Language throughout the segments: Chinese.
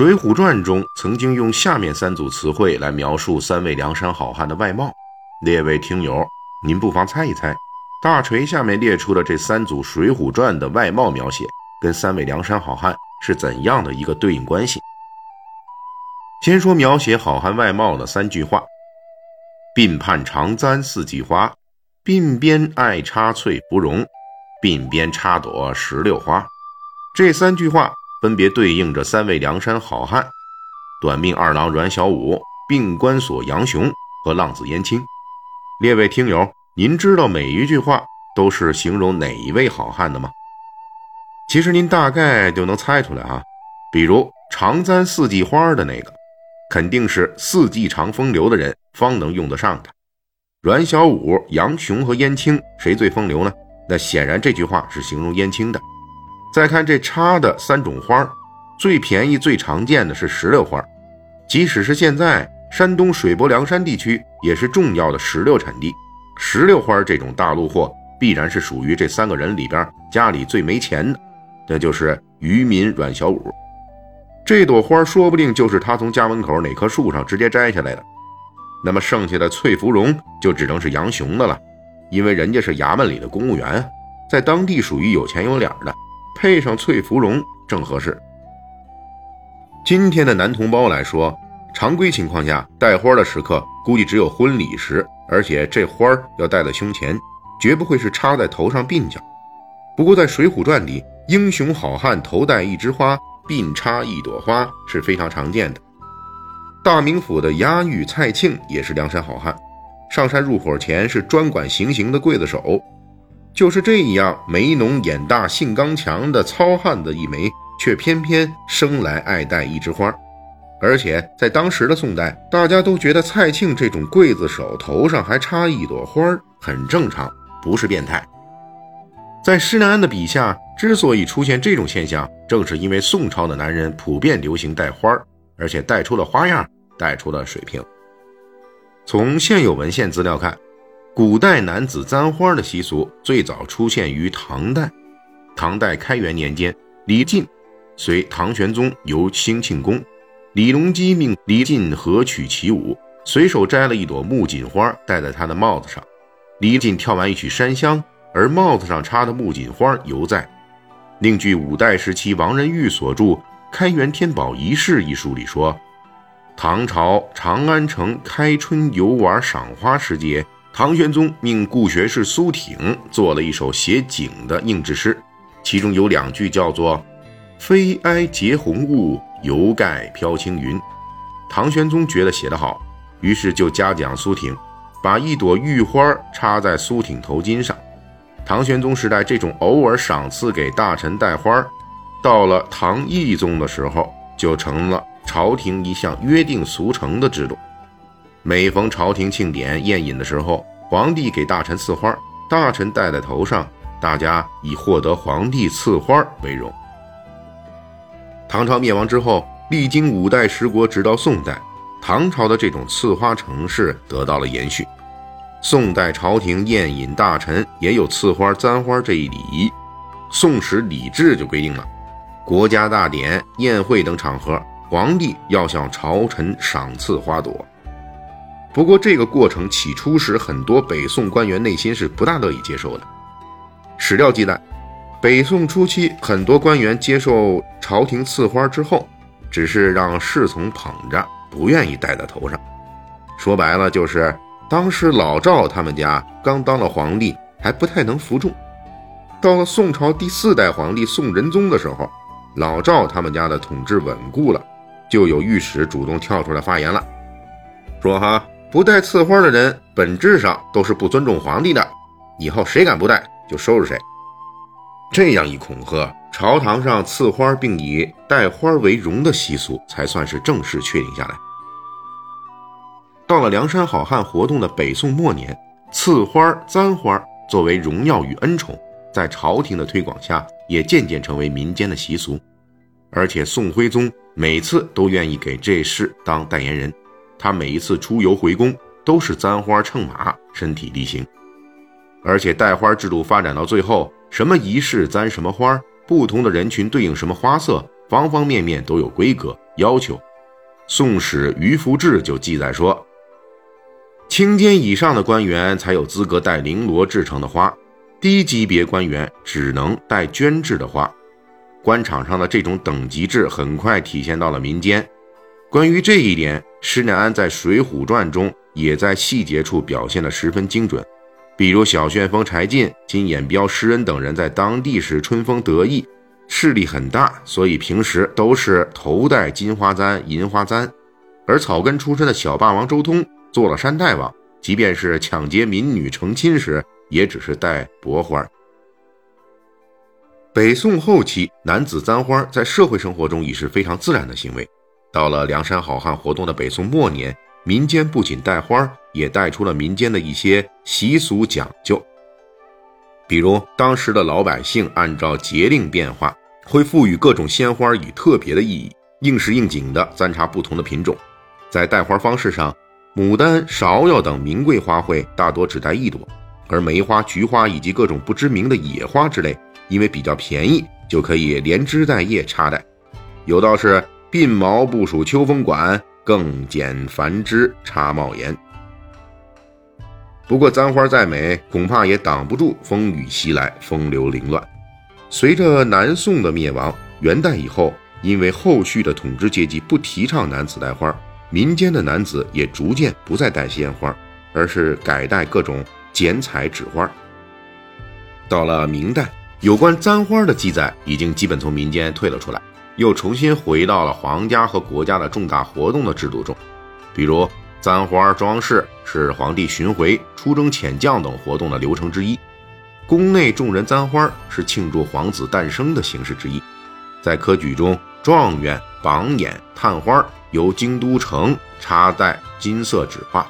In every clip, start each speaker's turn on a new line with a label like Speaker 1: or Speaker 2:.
Speaker 1: 水浒传》中曾经用下面三组词汇来描述三位梁山好汉的外貌，列位听友，您不妨猜一猜，大锤下面列出的这三组《水浒传》的外貌描写，跟三位梁山好汉是怎样的一个对应关系？先说描写好汉外貌的三句话：“鬓畔长簪四季花，鬓边爱插翠芙蓉，鬓边插朵石榴花。”这三句话。分别对应着三位梁山好汉：短命二郎阮小五、病关索杨雄和浪子燕青。列位听友，您知道每一句话都是形容哪一位好汉的吗？其实您大概就能猜出来啊。比如常簪四季花的那个，肯定是四季常风流的人方能用得上的。阮小五、杨雄和燕青谁最风流呢？那显然这句话是形容燕青的。再看这插的三种花，最便宜、最常见的是石榴花。即使是现在，山东水泊梁山地区也是重要的石榴产地。石榴花这种大陆货，必然是属于这三个人里边家里最没钱的，那就是渔民阮小五。这朵花说不定就是他从家门口哪棵树上直接摘下来的。那么剩下的翠芙蓉就只能是杨雄的了，因为人家是衙门里的公务员，在当地属于有钱有脸的。配上翠芙蓉正合适。今天的男同胞来说，常规情况下戴花的时刻，估计只有婚礼时，而且这花要戴在胸前，绝不会是插在头上鬓角。不过在《水浒传》里，英雄好汉头戴一枝花，鬓插一朵花是非常常见的。大名府的押狱蔡庆也是梁山好汉，上山入伙前是专管行刑的刽子手。就是这样眉浓眼大、性刚强的糙汉子一枚，却偏偏生来爱戴一枝花，而且在当时的宋代，大家都觉得蔡庆这种刽子手头上还插一朵花很正常，不是变态。在施耐庵的笔下，之所以出现这种现象，正是因为宋朝的男人普遍流行戴花，而且戴出了花样，戴出了水平。从现有文献资料看。古代男子簪花的习俗最早出现于唐代。唐代开元年间，李靖随唐玄宗游兴庆宫，李隆基命李靖合曲起舞，随手摘了一朵木槿花戴在他的帽子上。李靖跳完一曲山香，而帽子上插的木槿花犹在。另据五代时期王仁玉所著《开元天宝遗事》一书里说，唐朝长安城开春游玩赏花时节。唐玄宗命顾学士苏挺做了一首写景的应制诗，其中有两句叫做“飞埃结红雾，犹盖飘青云”。唐玄宗觉得写得好，于是就嘉奖苏挺，把一朵玉花插在苏挺头巾上。唐玄宗时代，这种偶尔赏赐给大臣戴花，到了唐懿宗的时候，就成了朝廷一项约定俗成的制度。每逢朝廷庆典宴饮的时候，皇帝给大臣赐花，大臣戴在头上，大家以获得皇帝赐花为荣。唐朝灭亡之后，历经五代十国，直到宋代，唐朝的这种赐花程式得到了延续。宋代朝廷宴饮大臣也有赐花簪花这一礼仪。宋史礼制就规定了，国家大典、宴会等场合，皇帝要向朝臣赏赐花朵。不过，这个过程起初时，很多北宋官员内心是不大乐意接受的。史料记载，北宋初期，很多官员接受朝廷赐花之后，只是让侍从捧着，不愿意戴在头上。说白了，就是当时老赵他们家刚当了皇帝，还不太能服众。到了宋朝第四代皇帝宋仁宗的时候，老赵他们家的统治稳固了，就有御史主动跳出来发言了，说：“哈。”不戴赐花的人，本质上都是不尊重皇帝的。以后谁敢不戴，就收拾谁。这样一恐吓，朝堂上赐花并以戴花为荣的习俗才算是正式确定下来。到了梁山好汉活动的北宋末年，赐花簪花作为荣耀与恩宠，在朝廷的推广下，也渐渐成为民间的习俗。而且宋徽宗每次都愿意给这事当代言人，他每一次出游回宫都是簪花乘马，身体力行。而且带花制度发展到最后，什么仪式簪什么花，不同的人群对应什么花色，方方面面都有规格要求。《宋史·于福志》就记载说，清监以上的官员才有资格带绫罗制成的花，低级别官员只能带绢制的花。官场上的这种等级制很快体现到了民间。关于这一点，施耐庵在《水浒传》中也在细节处表现得十分精准。比如小旋风柴进、金眼彪施恩等人在当地时春风得意，势力很大，所以平时都是头戴金花簪、银花簪。而草根出身的小霸王周通做了山大王，即便是抢劫民女成亲时，也只是戴薄花。北宋后期，男子簪花在社会生活中已是非常自然的行为。到了梁山好汉活动的北宋末年。民间不仅带花，也带出了民间的一些习俗讲究。比如，当时的老百姓按照节令变化，会赋予各种鲜花以特别的意义，应时应景的簪插不同的品种。在带花方式上，牡丹、芍药等名贵花卉大多只带一朵，而梅花、菊花以及各种不知名的野花之类，因为比较便宜，就可以连枝带叶插戴。有道是：“鬓毛不属秋风管。”更剪繁枝插帽檐。不过簪花再美，恐怕也挡不住风雨袭来，风流凌乱。随着南宋的灭亡，元代以后，因为后续的统治阶级不提倡男子戴花，民间的男子也逐渐不再戴鲜花，而是改戴各种剪彩纸花。到了明代，有关簪花的记载已经基本从民间退了出来。又重新回到了皇家和国家的重大活动的制度中，比如簪花装饰是皇帝巡回、出征遣将等活动的流程之一；宫内众人簪花是庆祝皇子诞生的形式之一；在科举中，状元、榜眼、探花由京都城插戴金色纸花。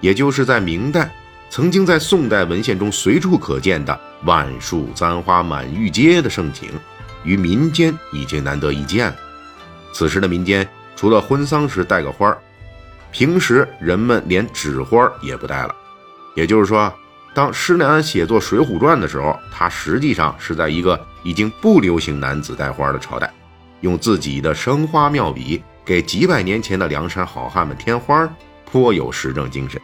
Speaker 1: 也就是在明代，曾经在宋代文献中随处可见的“万树簪花满玉阶”的盛景。于民间已经难得一见了。此时的民间，除了婚丧时戴个花儿，平时人们连纸花也不戴了。也就是说，当施耐庵写作《水浒传》的时候，他实际上是在一个已经不流行男子戴花的朝代，用自己的生花妙笔给几百年前的梁山好汉们添花，颇有时政精神。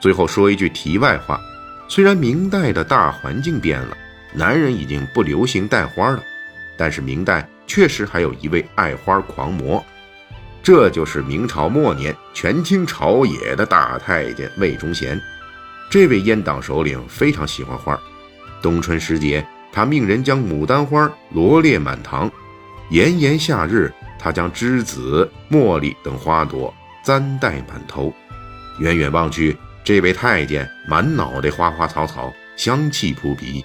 Speaker 1: 最后说一句题外话，虽然明代的大环境变了。男人已经不流行戴花了，但是明代确实还有一位爱花狂魔，这就是明朝末年权倾朝野的大太监魏忠贤。这位阉党首领非常喜欢花，冬春时节，他命人将牡丹花罗列满堂；炎炎夏日，他将栀子、茉莉等花朵簪戴满头。远远望去，这位太监满脑袋花花草草，香气扑鼻。